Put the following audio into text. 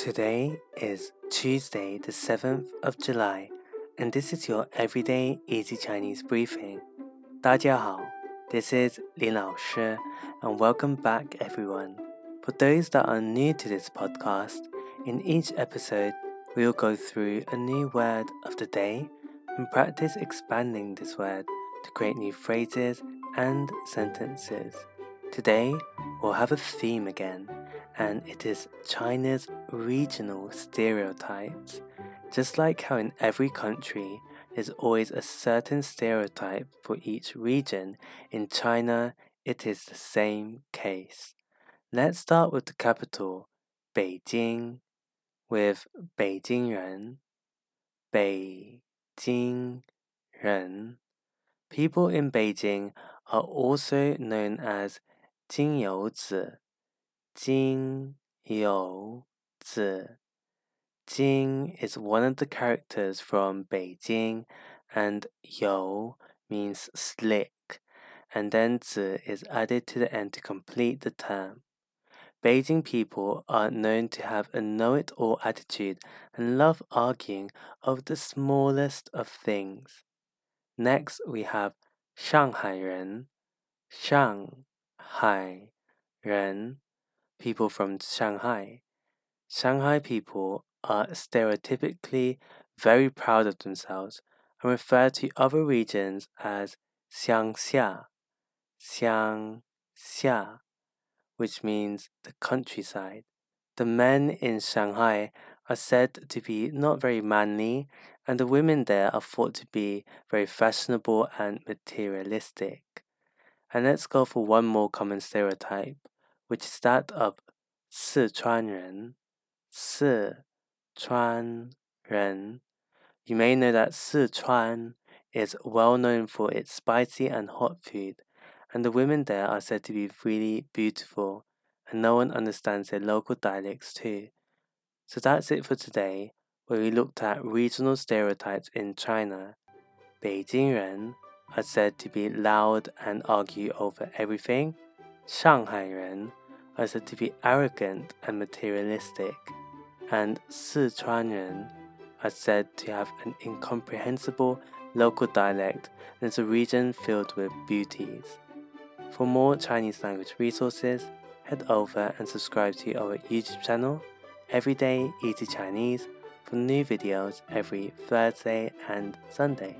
Today is Tuesday, the 7th of July, and this is your everyday easy Chinese briefing. 大家好, this is Lin Lao Shi, and welcome back everyone. For those that are new to this podcast, in each episode, we will go through a new word of the day and practice expanding this word to create new phrases and sentences. Today, we'll have a theme again and it is China's regional stereotypes. Just like how in every country, there's always a certain stereotype for each region, in China, it is the same case. Let's start with the capital, Beijing, with Beijing Ren. Beijing Ren. People in Beijing are also known as Jingyouzi. Jing You Zi. Jing is one of the characters from Beijing, and You means slick, and then Zi is added to the end to complete the term. Beijing people are known to have a know it all attitude and love arguing over the smallest of things. Next, we have Shanghai Ren, Shanghai Ren people from Shanghai. Shanghai people are stereotypically very proud of themselves and refer to other regions as Xiangxia, Xiangxia, which means the countryside. The men in Shanghai are said to be not very manly, and the women there are thought to be very fashionable and materialistic. And let's go for one more common stereotype which is that of Sichuan Ren. You may know that Sichuan is well known for its spicy and hot food, and the women there are said to be really beautiful, and no one understands their local dialects too. So that's it for today, where we looked at regional stereotypes in China. Beijing Ren are said to be loud and argue over everything. Shanghai Ren are said to be arrogant and materialistic, and Sichuan are said to have an incomprehensible local dialect and is a region filled with beauties. For more Chinese language resources, head over and subscribe to our YouTube channel, Everyday Easy Chinese, for new videos every Thursday and Sunday.